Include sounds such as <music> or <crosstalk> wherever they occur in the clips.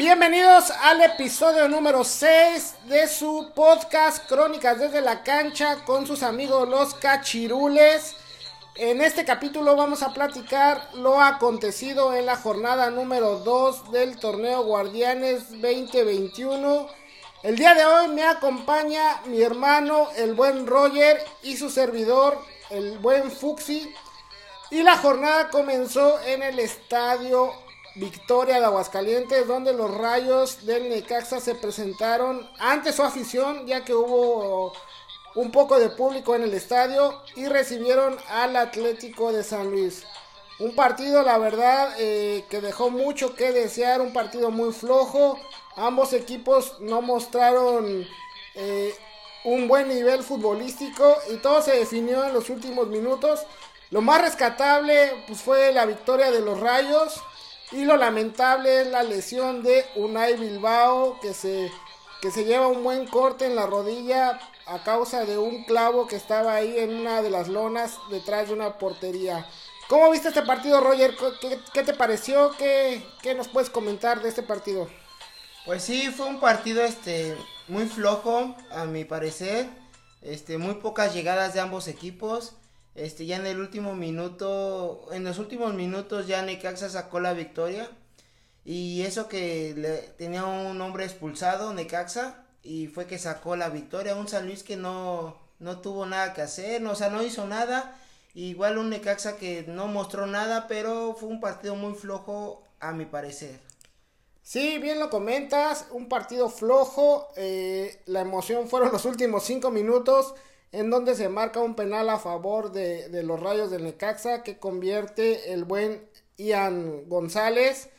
Bienvenidos al episodio número 6 de su podcast Crónicas desde la cancha con sus amigos los cachirules. En este capítulo vamos a platicar lo acontecido en la jornada número 2 del torneo Guardianes 2021. El día de hoy me acompaña mi hermano, el buen Roger, y su servidor, el buen Fuxi. Y la jornada comenzó en el estadio Victoria de Aguascalientes, donde los rayos del Necaxa se presentaron ante su afición, ya que hubo un poco de público en el estadio y recibieron al Atlético de San Luis. Un partido, la verdad, eh, que dejó mucho que desear, un partido muy flojo. Ambos equipos no mostraron eh, un buen nivel futbolístico y todo se definió en los últimos minutos. Lo más rescatable pues, fue la victoria de los Rayos y lo lamentable es la lesión de Unai Bilbao que se, que se lleva un buen corte en la rodilla a causa de un clavo que estaba ahí en una de las lonas detrás de una portería. ¿Cómo viste este partido, Roger? ¿Qué, te pareció? ¿Qué, ¿Qué, nos puedes comentar de este partido? Pues sí, fue un partido este muy flojo, a mi parecer. Este, muy pocas llegadas de ambos equipos. Este, ya en el último minuto, en los últimos minutos ya Necaxa sacó la victoria. Y eso que le, tenía un hombre expulsado, Necaxa, y fue que sacó la victoria. Un San Luis que no, no tuvo nada que hacer, no, o sea, no hizo nada. Igual un Necaxa que no mostró nada, pero fue un partido muy flojo a mi parecer. Sí, bien lo comentas, un partido flojo, eh, la emoción fueron los últimos cinco minutos en donde se marca un penal a favor de, de los rayos del Necaxa que convierte el buen Ian González.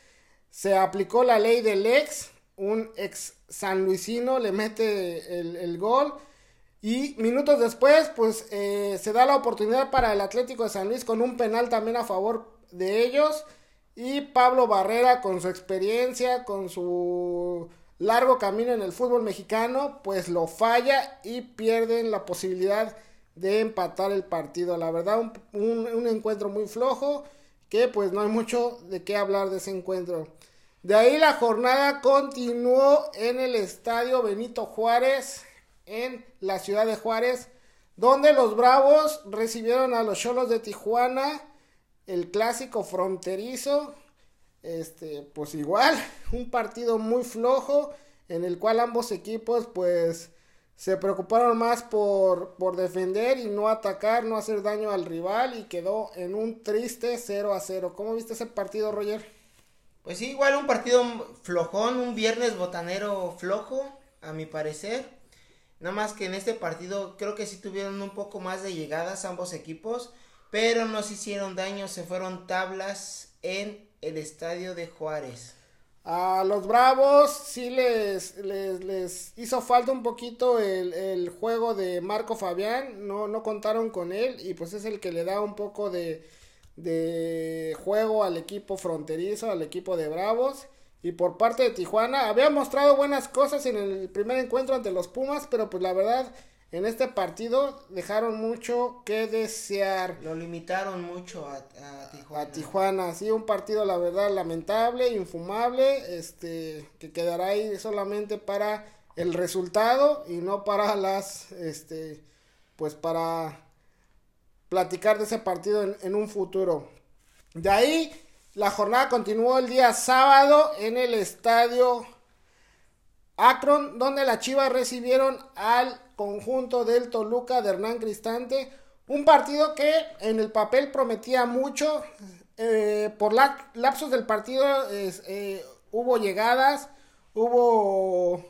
Se aplicó la ley del ex, un ex sanluisino le mete el, el gol. Y minutos después, pues eh, se da la oportunidad para el Atlético de San Luis con un penal también a favor de ellos. Y Pablo Barrera con su experiencia, con su largo camino en el fútbol mexicano, pues lo falla y pierden la posibilidad de empatar el partido. La verdad, un, un, encuentro muy flojo que pues no hay mucho de qué hablar de ese encuentro. De ahí la jornada continuó en el estadio Benito Juárez en la ciudad de Juárez, donde los Bravos recibieron a los Cholos de Tijuana, el clásico fronterizo, este, pues igual, <laughs> un partido muy flojo, en el cual ambos equipos, pues, se preocuparon más por, por defender y no atacar, no hacer daño al rival, y quedó en un triste 0 a 0. ¿Cómo viste ese partido, Roger? Pues sí, igual un partido flojón, un viernes botanero flojo, a mi parecer. Nada más que en este partido creo que sí tuvieron un poco más de llegadas ambos equipos, pero no se hicieron daño, se fueron tablas en el estadio de Juárez. A los Bravos sí les, les, les hizo falta un poquito el, el, juego de Marco Fabián, no, no contaron con él y pues es el que le da un poco de, de juego al equipo fronterizo, al equipo de Bravos. Y por parte de Tijuana, había mostrado buenas cosas en el primer encuentro ante los Pumas, pero pues la verdad, en este partido dejaron mucho que desear. Lo limitaron mucho a, a Tijuana. A Tijuana, sí, un partido la verdad lamentable, infumable, este, que quedará ahí solamente para el resultado y no para las, este, pues para platicar de ese partido en, en un futuro. De ahí la jornada continuó el día sábado en el estadio Akron, donde las Chivas recibieron al conjunto del Toluca de Hernán Cristante. Un partido que en el papel prometía mucho. Eh, por la, lapsos del partido eh, hubo llegadas, hubo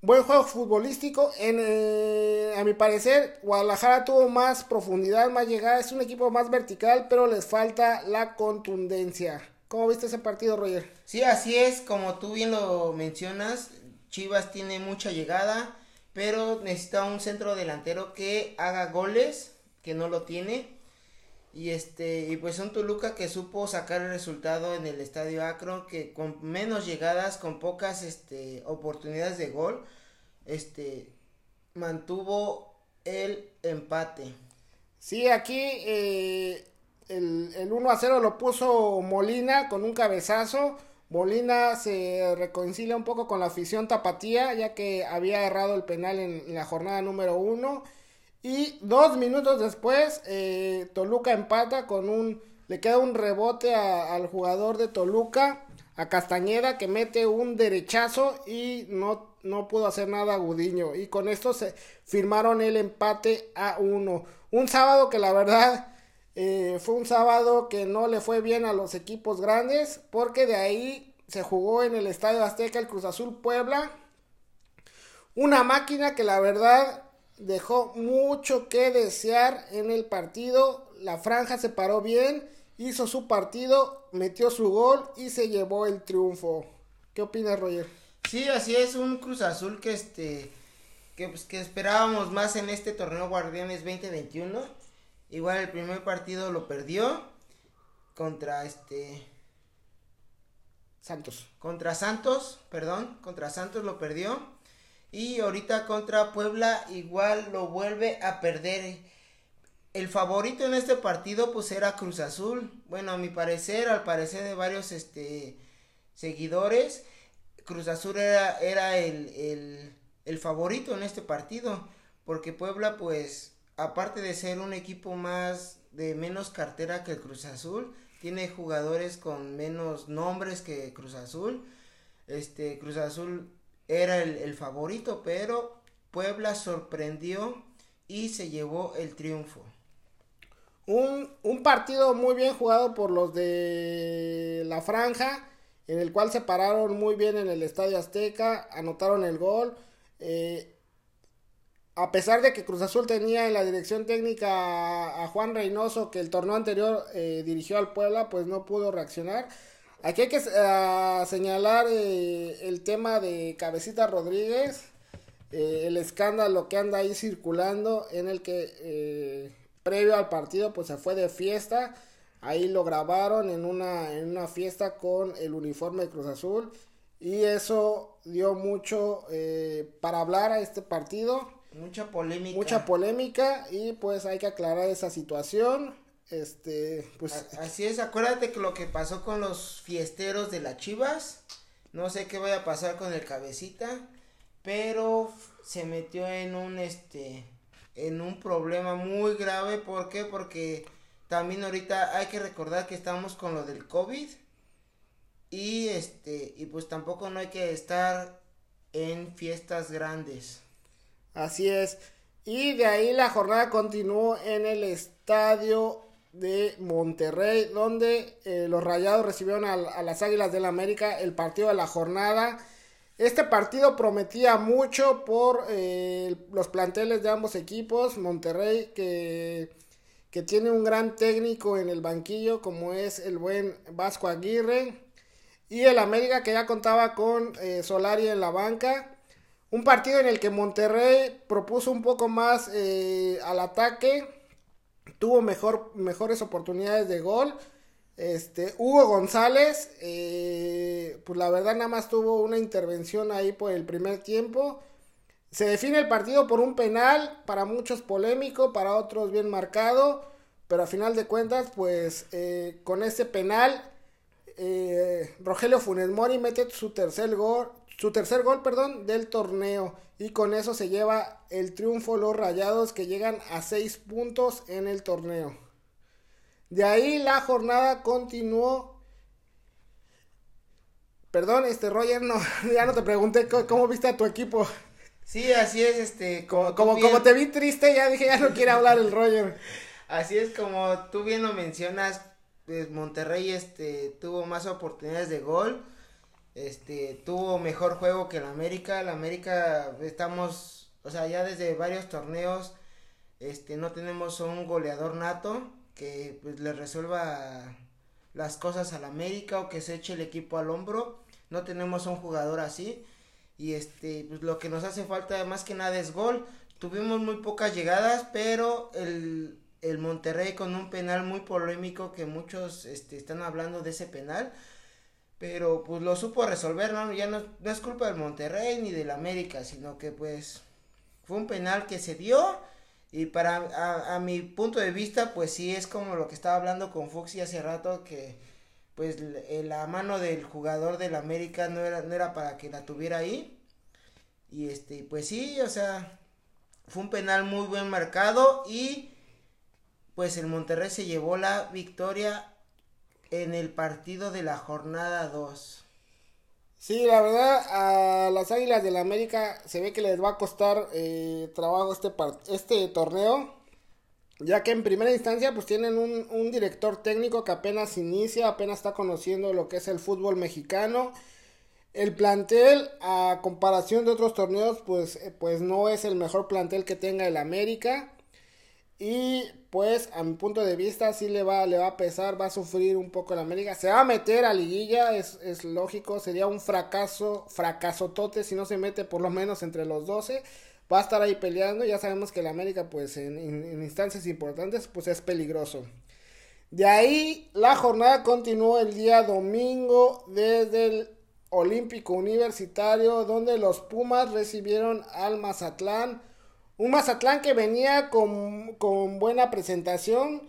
buen juego futbolístico. En, eh, a mi parecer, Guadalajara tuvo más profundidad, más llegada. Es un equipo más vertical, pero les falta la contundencia. ¿Cómo viste ese partido, Roger? Sí, así es, como tú bien lo mencionas. Chivas tiene mucha llegada, pero necesita un centro delantero que haga goles, que no lo tiene. Y este, y pues un Toluca que supo sacar el resultado en el estadio Akron, que con menos llegadas, con pocas este, oportunidades de gol, este, mantuvo el empate. Sí, aquí eh, el, el 1 a 0 lo puso Molina con un cabezazo. Molina se reconcilia un poco con la afición tapatía, ya que había errado el penal en, la jornada número uno. Y dos minutos después, eh, Toluca empata con un. Le queda un rebote al jugador de Toluca, a Castañeda, que mete un derechazo y no, no pudo hacer nada a Gudiño. Y con esto se firmaron el empate a uno. Un sábado que la verdad eh, fue un sábado que no le fue bien a los equipos grandes porque de ahí se jugó en el Estadio Azteca el Cruz Azul Puebla. Una máquina que la verdad dejó mucho que desear en el partido. La franja se paró bien, hizo su partido, metió su gol y se llevó el triunfo. ¿Qué opinas, Roger? Sí, así es, un Cruz Azul que este que, pues, que esperábamos más en este torneo Guardianes 2021 Igual el primer partido lo perdió contra este Santos. Contra Santos, perdón, contra Santos lo perdió. Y ahorita contra Puebla igual lo vuelve a perder. El favorito en este partido pues era Cruz Azul. Bueno, a mi parecer, al parecer de varios este seguidores, Cruz Azul era, era el, el, el favorito en este partido. Porque Puebla pues aparte de ser un equipo más de menos cartera que el Cruz Azul, tiene jugadores con menos nombres que Cruz Azul. Este Cruz Azul era el, favorito, pero Puebla sorprendió y se llevó el triunfo. Un, un, partido muy bien jugado por los de la franja, en el cual se pararon muy bien en el Estadio Azteca, anotaron el gol. Eh, a pesar de que Cruz Azul tenía en la dirección técnica a, Juan Reynoso, que el torneo anterior eh, dirigió al Puebla, pues no pudo reaccionar. Aquí hay que eh, señalar eh, el tema de Cabecita Rodríguez, el escándalo que anda ahí circulando, en el que previo al partido pues se fue de fiesta. Ahí lo grabaron en una, en una fiesta con el uniforme de Cruz Azul. Y eso dio mucho para hablar a este partido. Mucha polémica. Mucha polémica y pues hay que aclarar esa situación. Este, pues. Así es, acuérdate que lo que pasó con los fiesteros de las Chivas. No sé qué vaya a pasar con el cabecita. Pero se metió en un este. En un problema muy grave. ¿Por qué? Porque también ahorita hay que recordar que estamos con lo del COVID. Y este. Y pues tampoco no hay que estar en fiestas grandes. Así es. Y de ahí la jornada continuó en el estadio de Monterrey, donde eh, los Rayados recibieron a, las Águilas del la América el partido de la jornada. Este partido prometía mucho por eh, los planteles de ambos equipos. Monterrey que, que tiene un gran técnico en el banquillo como es el buen Vasco Aguirre. Y el América que ya contaba con eh, Solari en la banca. Un partido en el que Monterrey propuso un poco más eh, al ataque, tuvo mejor, mejores oportunidades de gol. Este, Hugo González, eh, pues la verdad nada más tuvo una intervención ahí por el primer tiempo. Se define el partido por un penal, para muchos polémico, para otros bien marcado, pero a final de cuentas, pues eh, con ese penal, Rogelio Funes Mori mete su tercer gol, su tercer gol, perdón, del torneo. Y con eso se lleva el triunfo los Rayados que llegan a 6 puntos en el torneo. De ahí la jornada continuó. Perdón, este Roger, no, <laughs> ya no te pregunté cómo, viste a tu equipo. Sí, así es, este, como, como, como, te vi triste, ya dije, ya no <laughs> quiere hablar el Roger. Así es como tú bien lo mencionas, pues Monterrey, este, tuvo más oportunidades de gol este, tuvo mejor juego que el América. El América estamos, o sea, ya desde varios torneos, este, no tenemos un goleador nato que pues, le resuelva las cosas al América o que se eche el equipo al hombro. No tenemos un jugador así. Y este, pues lo que nos hace falta más que nada es gol. Tuvimos muy pocas llegadas, pero el, el Monterrey con un penal muy polémico que muchos este, están hablando de ese penal pero pues lo supo resolver, ¿no? Ya no, es culpa del Monterrey ni del América, sino que pues fue un penal que se dio y para a, mi punto de vista pues sí es como lo que estaba hablando con Foxy hace rato que pues la mano del jugador del América no era, no era para que la tuviera ahí. Y este, pues sí, o sea, fue un penal muy buen marcado y pues el Monterrey se llevó la victoria en el partido de la jornada 2. Sí, la verdad, a las Águilas del la América se ve que les va a costar eh, trabajo este, este torneo, ya que en primera instancia pues tienen un, un, director técnico que apenas inicia, apenas está conociendo lo que es el fútbol mexicano. El plantel, a comparación de otros torneos, pues, eh, pues no es el mejor plantel que tenga el América. Y pues a mi punto de vista sí le va, le va a pesar, va a sufrir un poco el América. Se va a meter a liguilla, es, es lógico, sería un fracaso, fracasotote si no se mete por lo menos entre los 12. Va a estar ahí peleando, ya sabemos que el América pues en, en instancias importantes pues es peligroso. De ahí la jornada continuó el día domingo desde el Olímpico Universitario donde los Pumas recibieron al Mazatlán un Mazatlán que venía con, buena presentación.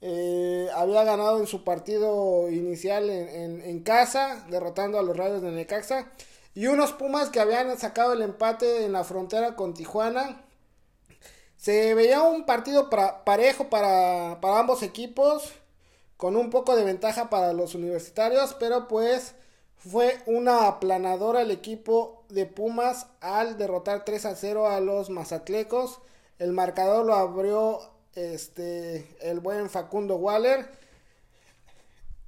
Eh, había ganado en su partido inicial en, casa, derrotando a los Rayos de Necaxa. Y unos Pumas que habían sacado el empate en la frontera con Tijuana. Se veía un partido parejo para, para ambos equipos, con un poco de ventaja para los universitarios, pero pues fue una aplanadora el equipo de Pumas al derrotar 3 a 0 a los Mazatlecos. El marcador lo abrió este el buen Facundo Waller.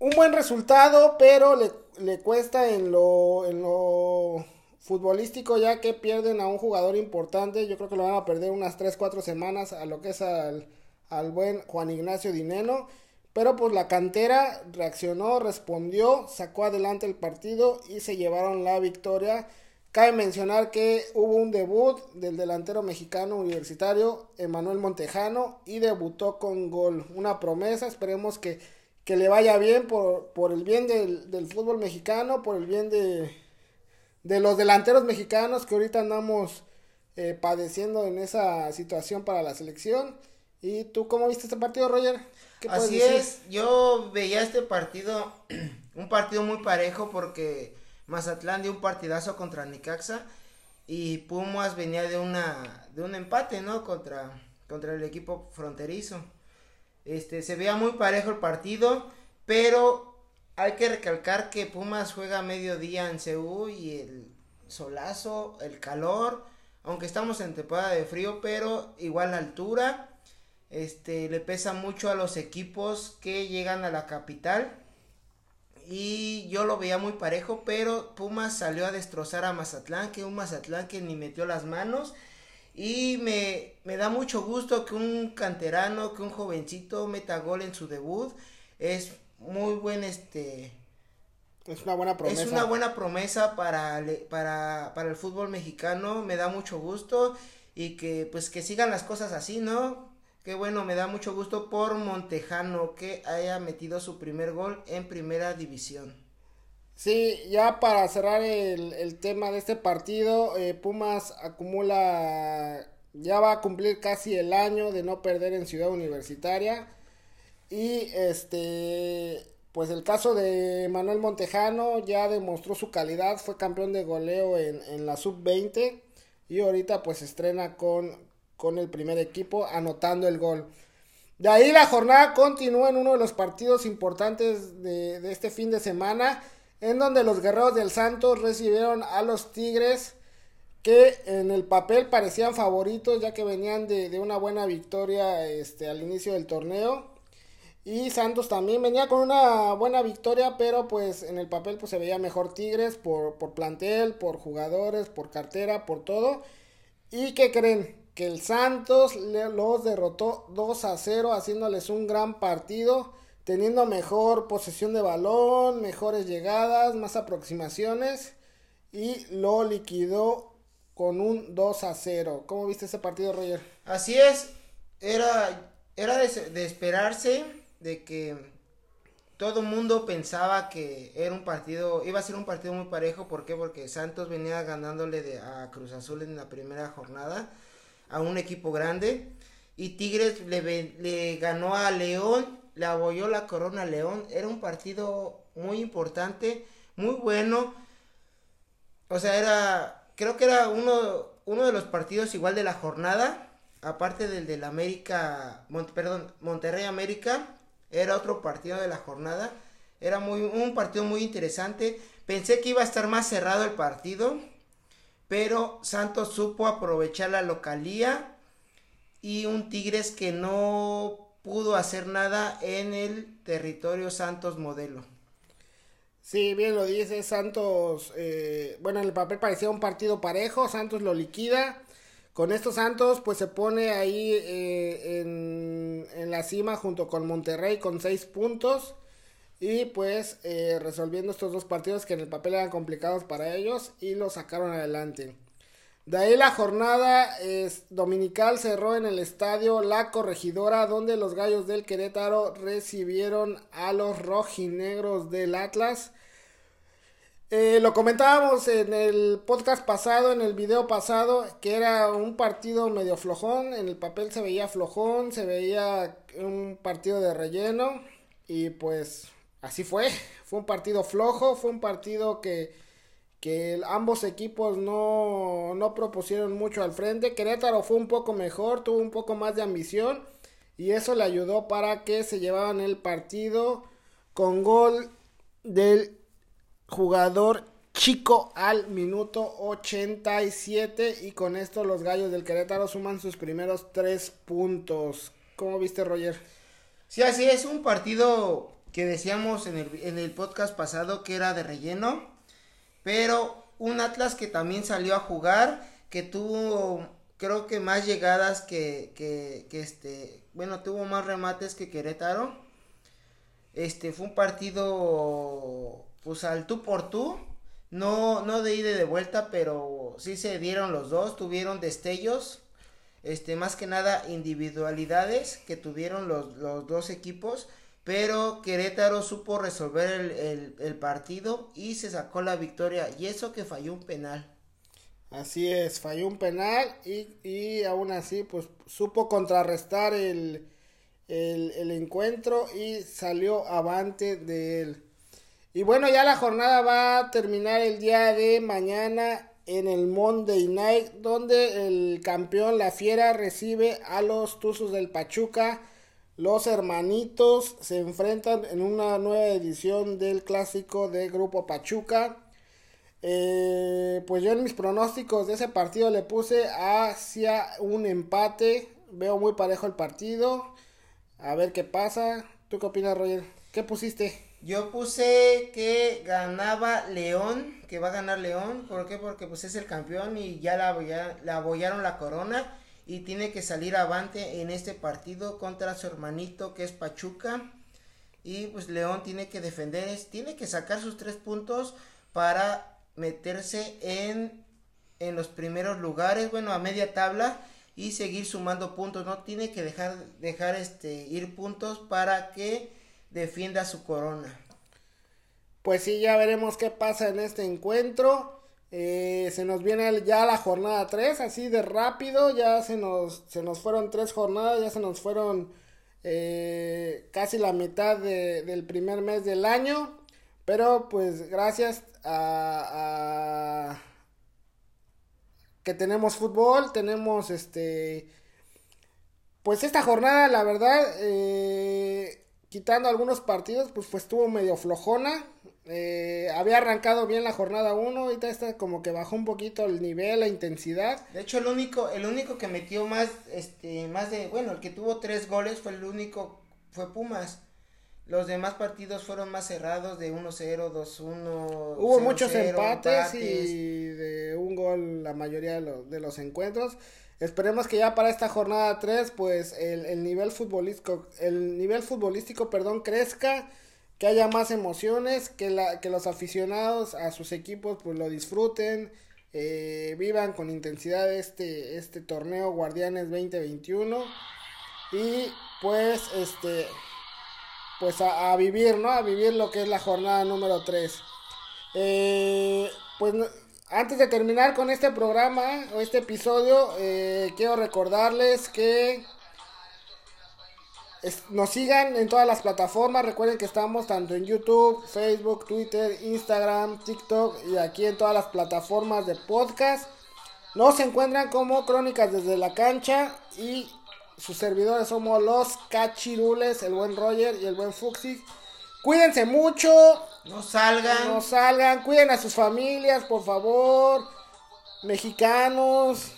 Un buen resultado, pero le, le cuesta en lo, en lo futbolístico ya que pierden a un jugador importante. Yo creo que lo van a perder unas 3-4 semanas a lo que es al, al buen Juan Ignacio Dineno. Pero pues la cantera reaccionó, respondió, sacó adelante el partido y se llevaron la victoria. Cabe mencionar que hubo un debut del delantero mexicano universitario Emanuel Montejano y debutó con gol. Una promesa, esperemos que, que le vaya bien por, por el bien del, del, fútbol mexicano, por el bien de, de los delanteros mexicanos que ahorita andamos eh, padeciendo en esa situación para la selección. ¿Y tú cómo viste este partido, Roger? Así es, yo veía este partido, <clears throat> un partido muy parejo porque Mazatlán dio un partidazo contra Nicaxa y Pumas venía de una de un empate, ¿no? Contra contra el equipo fronterizo. Este se veía muy parejo el partido, pero hay que recalcar que Pumas juega a mediodía en Seúl y el solazo, el calor, aunque estamos en temporada de frío, pero igual la altura este le pesa mucho a los equipos que llegan a la capital y yo lo veía muy parejo, pero Pumas salió a destrozar a Mazatlán, que un Mazatlán que ni metió las manos y me, me da mucho gusto que un canterano, que un jovencito meta gol en su debut, es muy buen este es una buena promesa. Es una buena promesa para, para, para el fútbol mexicano, me da mucho gusto y que pues que sigan las cosas así, ¿no? Qué bueno, me da mucho gusto por Montejano que haya metido su primer gol en primera división. Sí, ya para cerrar el, tema de este partido, eh, Pumas acumula, ya va a cumplir casi el año de no perder en Ciudad Universitaria. Y este, pues el caso de Manuel Montejano ya demostró su calidad, fue campeón de goleo en, en la sub-20 y ahorita pues estrena con, con el primer equipo anotando el gol. De ahí la jornada continúa en uno de los partidos importantes de, este fin de semana, en donde los guerreros del Santos recibieron a los Tigres, que en el papel parecían favoritos, ya que venían de, una buena victoria este, al inicio del torneo. Y Santos también venía con una buena victoria, pero pues en el papel pues se veía mejor Tigres por, por plantel, por jugadores, por cartera, por todo. ¿Y qué creen? Que el Santos los derrotó 2 a 0 haciéndoles un gran partido, teniendo mejor posesión de balón, mejores llegadas, más aproximaciones y lo liquidó con un 2 a 0. ¿Cómo viste ese partido, Roger? Así es, era, era de, esperarse de que todo el mundo pensaba que era un partido, iba a ser un partido muy parejo, ¿por qué? Porque Santos venía ganándole de, a Cruz Azul en la primera jornada a un equipo grande. Y Tigres le, le ganó a León, le abolló la corona a León. Era un partido muy importante, muy bueno. O sea, era, creo que era uno, uno de los partidos igual de la jornada, aparte del del América, perdón, Monterrey América, era otro partido de la jornada. Era muy, un partido muy interesante. Pensé que iba a estar más cerrado el partido, pero Santos supo aprovechar la localía y un Tigres que no pudo hacer nada en el territorio Santos modelo. Sí, bien lo dice Santos. Eh, bueno, en el papel parecía un partido parejo. Santos lo liquida. Con estos Santos, pues se pone ahí eh, en, en, la cima junto con Monterrey con seis puntos. Y pues eh, resolviendo estos dos partidos que en el papel eran complicados para ellos y lo sacaron adelante. De ahí la jornada dominical cerró en el estadio La Corregidora, donde los gallos del Querétaro recibieron a los rojinegros del Atlas. Eh, lo comentábamos en el podcast pasado, en el video pasado, que era un partido medio flojón. En el papel se veía flojón, se veía un partido de relleno. Y pues así fue. <laughs> Fue un partido flojo, fue un partido que que ambos equipos no, no propusieron mucho al frente. Querétaro fue un poco mejor, tuvo un poco más de ambición y eso le ayudó para que se llevaban el partido con gol del jugador Chico al minuto 87 y con esto los gallos del Querétaro suman sus primeros tres puntos. ¿Cómo viste Roger? Sí, así es, un partido que decíamos en el, en el podcast pasado que era de relleno pero un Atlas que también salió a jugar, que tuvo creo que más llegadas que, que, este, bueno, tuvo más remates que Querétaro. Este fue un partido pues al tú por tú, no, no de ida y de vuelta, pero sí se dieron los dos, tuvieron destellos, este, más que nada individualidades que tuvieron los, los dos equipos pero Querétaro supo resolver el, partido y se sacó la victoria. Y eso que falló un penal. Así es, falló un penal y, y aún así pues supo contrarrestar el, el, encuentro y salió avante de él. Y bueno, ya la jornada va a terminar el día de mañana en el Monday Night, donde el campeón La Fiera recibe a los Tuzos del Pachuca los hermanitos se enfrentan en una nueva edición del clásico de Grupo Pachuca. Eh, pues yo en mis pronósticos de ese partido le puse hacia un empate. Veo muy parejo el partido. A ver qué pasa. ¿Tú qué opinas, Roger? ¿Qué pusiste? Yo puse que ganaba León, que va a ganar León. ¿Por qué? Porque pues es el campeón y ya la, ya, la abollaron la corona y tiene que salir avante en este partido contra su hermanito que es Pachuca y pues León tiene que defender, tiene que sacar sus tres puntos para meterse en, en los primeros lugares, bueno, a media tabla y seguir sumando puntos, no tiene que dejar, dejar este, ir puntos para que defienda su corona. Pues sí, ya veremos qué pasa en este encuentro. Eh, se nos viene ya la jornada 3, así de rápido, ya se nos, se nos fueron tres jornadas, ya se nos fueron eh, casi la mitad del primer mes del año, pero pues gracias a, que tenemos fútbol, tenemos este, pues esta jornada la verdad, eh, quitando algunos partidos, pues, pues estuvo medio flojona, eh, había arrancado bien la jornada 1, ahorita está como que bajó un poquito el nivel, la intensidad. De hecho, el único, el único que metió más, este, más de, bueno, el que tuvo tres goles fue el único, fue Pumas. Los demás partidos fueron más cerrados de 1-0, 2-1. Hubo muchos empates, y de un gol la mayoría de los, de los encuentros. Esperemos que ya para esta jornada 3, pues el, el nivel futbolístico, el nivel futbolístico, perdón, crezca que haya más emociones, que, la, que los aficionados a sus equipos pues lo disfruten, eh, vivan con intensidad este, este torneo Guardianes 2021 y pues este pues a, vivir, ¿no? A vivir lo que es la jornada número 3. Eh, pues antes de terminar con este programa o este episodio, eh, quiero recordarles que nos sigan en todas las plataformas. Recuerden que estamos tanto en YouTube, Facebook, Twitter, Instagram, TikTok y aquí en todas las plataformas de podcast. Nos encuentran como Crónicas desde la cancha y sus servidores somos los Cachirules, el buen Roger y el buen Fuxi. Cuídense mucho. No salgan. No salgan. Cuiden a sus familias, por favor. Mexicanos.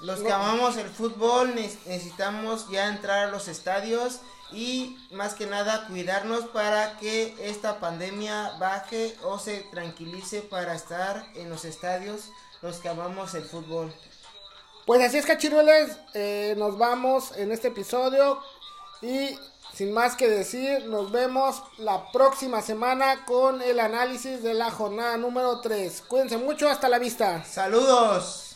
Los que amamos el fútbol necesitamos ya entrar a los estadios y más que nada cuidarnos para que esta pandemia baje o se tranquilice para estar en los estadios los que amamos el fútbol. Pues así es, cachirueles, eh, nos vamos en este episodio y sin más que decir, nos vemos la próxima semana con el análisis de la jornada número 3. Cuídense mucho, hasta la vista. Saludos.